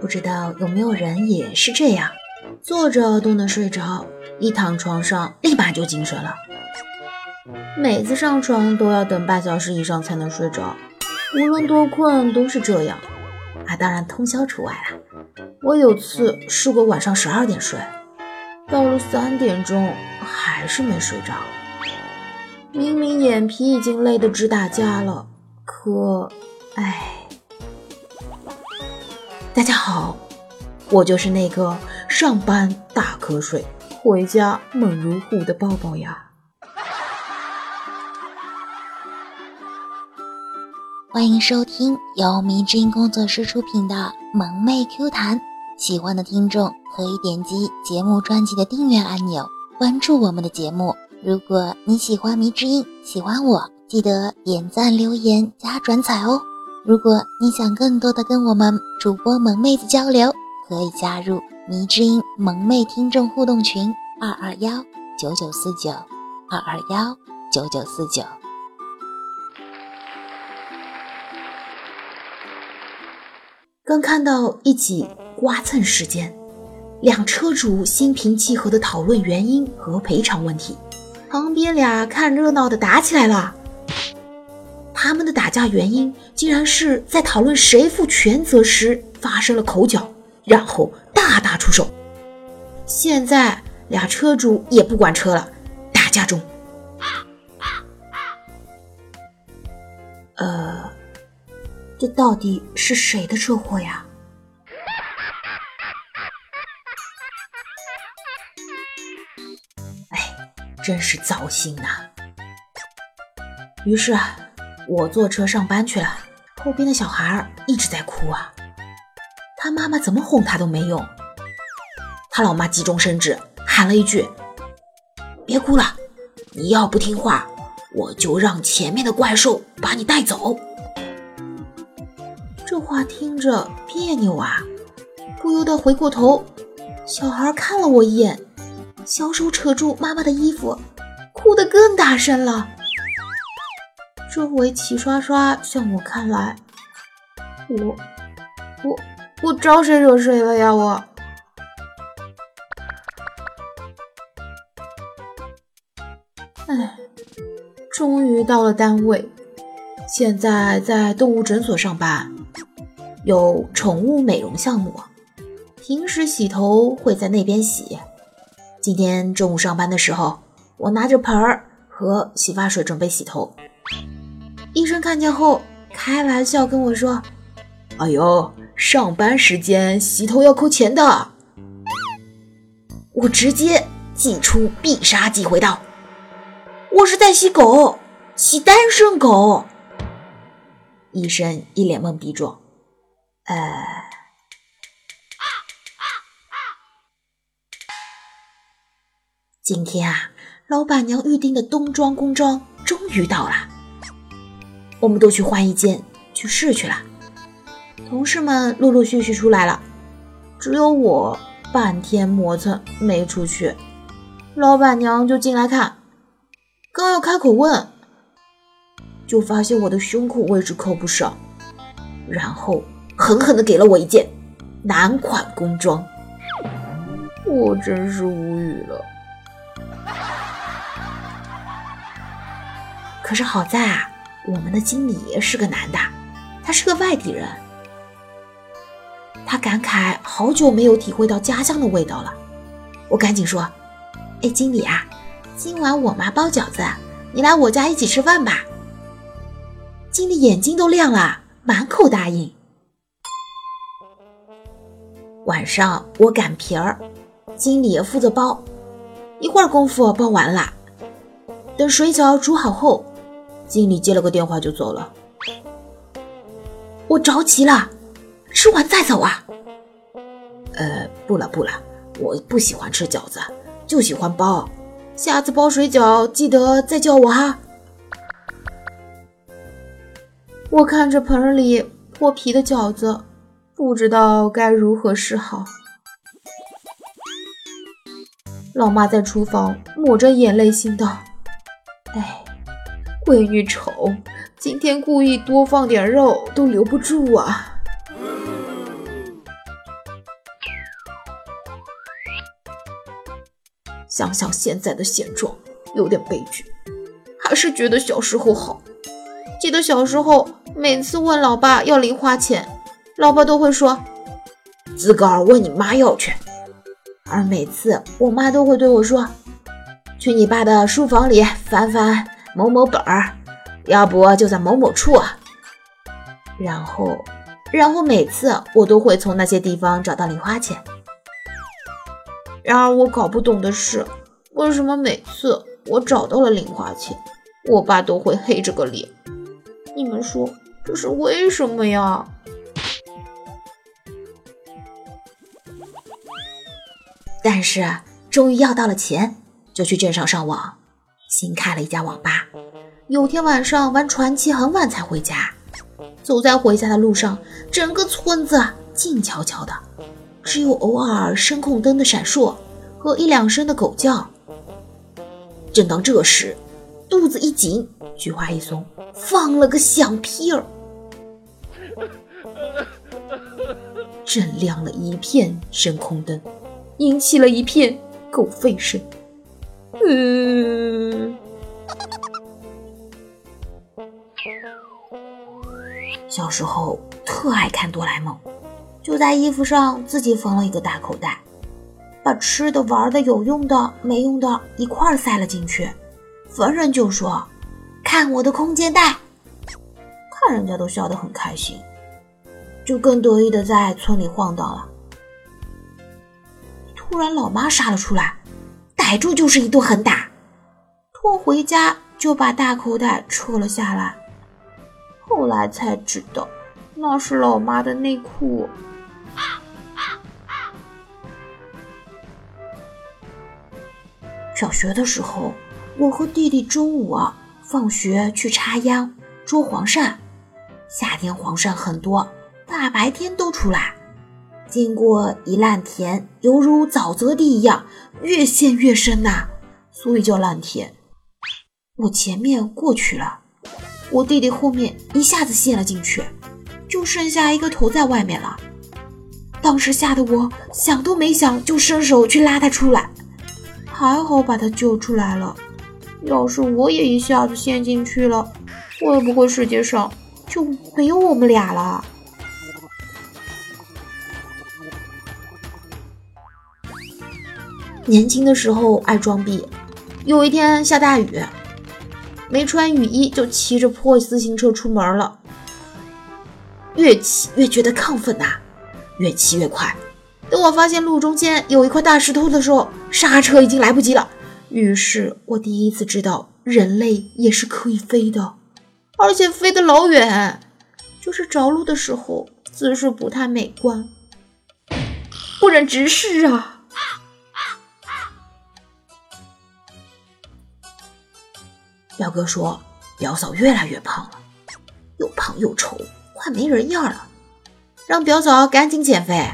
不知道有没有人也是这样，坐着都能睡着，一躺床上立马就精神了。每次上床都要等半小时以上才能睡着，无论多困都是这样。啊，当然通宵除外了。我有次试过晚上十二点睡，到了三点钟还是没睡着。明明眼皮已经累得直打架了，可，唉。大家好，我就是那个上班大瞌睡，回家猛如虎的抱抱呀。欢迎收听由迷之音工作室出品的《萌妹 Q 弹》，喜欢的听众可以点击节目专辑的订阅按钮，关注我们的节目。如果你喜欢迷之音，喜欢我，记得点赞、留言、加转载哦。如果你想更多的跟我们主播萌妹子交流，可以加入迷之音萌妹听众互动群：二二幺九九四九二二幺九九四九。刚看到一起刮蹭事件，两车主心平气和的讨论原因和赔偿问题，旁边俩看热闹的打起来了。他们的打架原因竟然是在讨论谁负全责时发生了口角，然后大打出手。现在俩车主也不管车了，打架中。呃。这到底是谁的车祸呀？哎，真是糟心呐！于是啊，我坐车上班去了。后边的小孩一直在哭啊，他妈妈怎么哄他都没用。他老妈急中生智，喊了一句：“别哭了，你要不听话，我就让前面的怪兽把你带走。”这话听着别扭啊，不由得回过头，小孩看了我一眼，小手扯住妈妈的衣服，哭得更大声了。周围齐刷刷向我看来，我我我招谁惹谁了呀？我，哎，终于到了单位，现在在动物诊所上班。有宠物美容项目，平时洗头会在那边洗。今天中午上班的时候，我拿着盆儿和洗发水准备洗头，医生看见后开玩笑跟我说：“哎呦，上班时间洗头要扣钱的。”我直接祭出必杀技回道：“我是在洗狗，洗单身狗。”医生一脸懵逼状。呃，今天啊，老板娘预定的冬装工装终于到了，我们都去换一间去试去了。同事们陆陆续续出来了，只有我半天磨蹭没出去。老板娘就进来看，刚要开口问，就发现我的胸口位置扣不上，然后。狠狠地给了我一件男款工装，我真是无语了。可是好在啊，我们的经理是个男的，他是个外地人。他感慨好久没有体会到家乡的味道了。我赶紧说：“哎，经理啊，今晚我妈包饺子，你来我家一起吃饭吧。”经理眼睛都亮了，满口答应。晚上我擀皮儿，经理负责包，一会儿功夫包完了。等水饺煮好后，经理接了个电话就走了。我着急了，吃完再走啊？呃，不了不了，我不喜欢吃饺子，就喜欢包。下次包水饺记得再叫我哈。我看着盆里破皮的饺子。不知道该如何是好。老妈在厨房抹着眼泪，心道：“哎，闺女丑今天故意多放点肉都留不住啊。想想现在的现状有点悲剧还是觉得小时候好。记得小时候每次问老爸要零花钱老爸都会说自个儿问你妈要去。而每次我妈都会对我说去你爸的书房里翻翻某某本儿，要不就在某某处。”然后，然后每次我都会从那些地方找到零花钱。然而我搞不懂的是，为什么每次我找到了零花钱，我爸都会黑着个脸？你们说这是为什么呀？但是终于要到了钱，就去镇上上网，新开了一家网吧。有天晚上玩传奇很晚才回家，走在回家的路上，整个村子静悄悄的。只有偶尔声控灯的闪烁和一两声的狗叫。正当这时，肚子一紧，菊花一松，放了个响屁儿，震亮了一片声控灯，引起了一片狗吠声。嗯，小时候特爱看哆啦 A 梦。就在衣服上自己缝了一个大口袋，把吃的、玩的、有用的、没用的一块儿塞了进去。逢人就说：“看我的空间袋。”看人家都笑得很开心，就更得意的在村里晃荡了。突然，老妈杀了出来，逮住就是一顿狠打，拖回家就把大口袋扯了下来。后来才知道，那是老妈的内裤。小学的时候，我和弟弟中午啊放学去插秧、捉黄鳝。夏天黄鳝很多，大白天都出来。经过一烂田，犹如沼泽地一样，越陷越深呐，所以叫烂田。我前面过去了，我弟弟后面一下子陷了进去，就剩下一个头在外面了。当时吓得我想都没想，就伸手去拉他出来。还好把他救出来了，要是我也一下子陷进去了，会不会世界上就没有我们俩了？年轻的时候爱装逼，有一天下大雨，没穿雨衣就骑着破自行车出门了，越骑越觉得亢奋呐，越骑越快。等我发现路中间有一块大石头的时候，刹车已经来不及了。于是我第一次知道人类也是可以飞的，而且飞得老远。就是着陆的时候姿势不太美观，不忍直视啊。表哥说表嫂越来越胖了，又胖又丑，快没人样了，让表嫂赶紧减肥。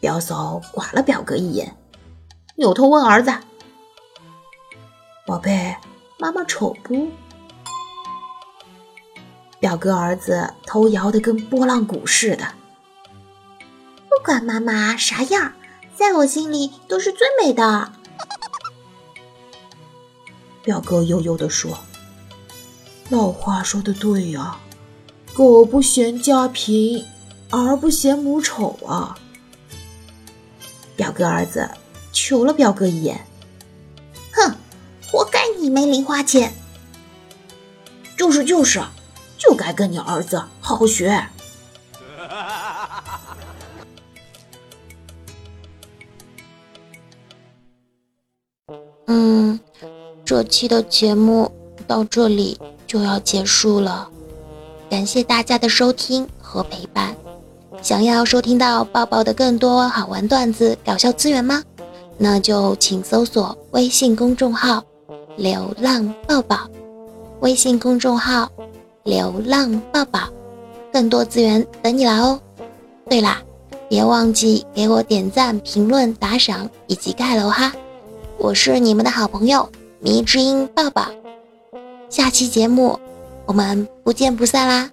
表嫂刮了表哥一眼，扭头问儿子：“宝贝，妈妈丑不？”表哥儿子头摇得跟拨浪鼓似的。不管妈妈啥样，在我心里都是最美的。表哥悠悠地说：“老话说的对呀，狗不嫌家贫，儿不嫌母丑啊。”表哥儿子瞅了表哥一眼，哼，活该你没零花钱。就是就是，就该跟你儿子好好学。这期的节目到这里就要结束了，感谢大家的收听和陪伴。想要收听到抱抱的更多好玩段子、搞笑资源吗？那就请搜索微信公众号“流浪抱抱”，微信公众号“流浪抱抱”，更多资源等你来哦。对啦，别忘记给我点赞、评论、打赏以及盖楼哈！我是你们的好朋友迷之音抱抱，下期节目我们不见不散啦！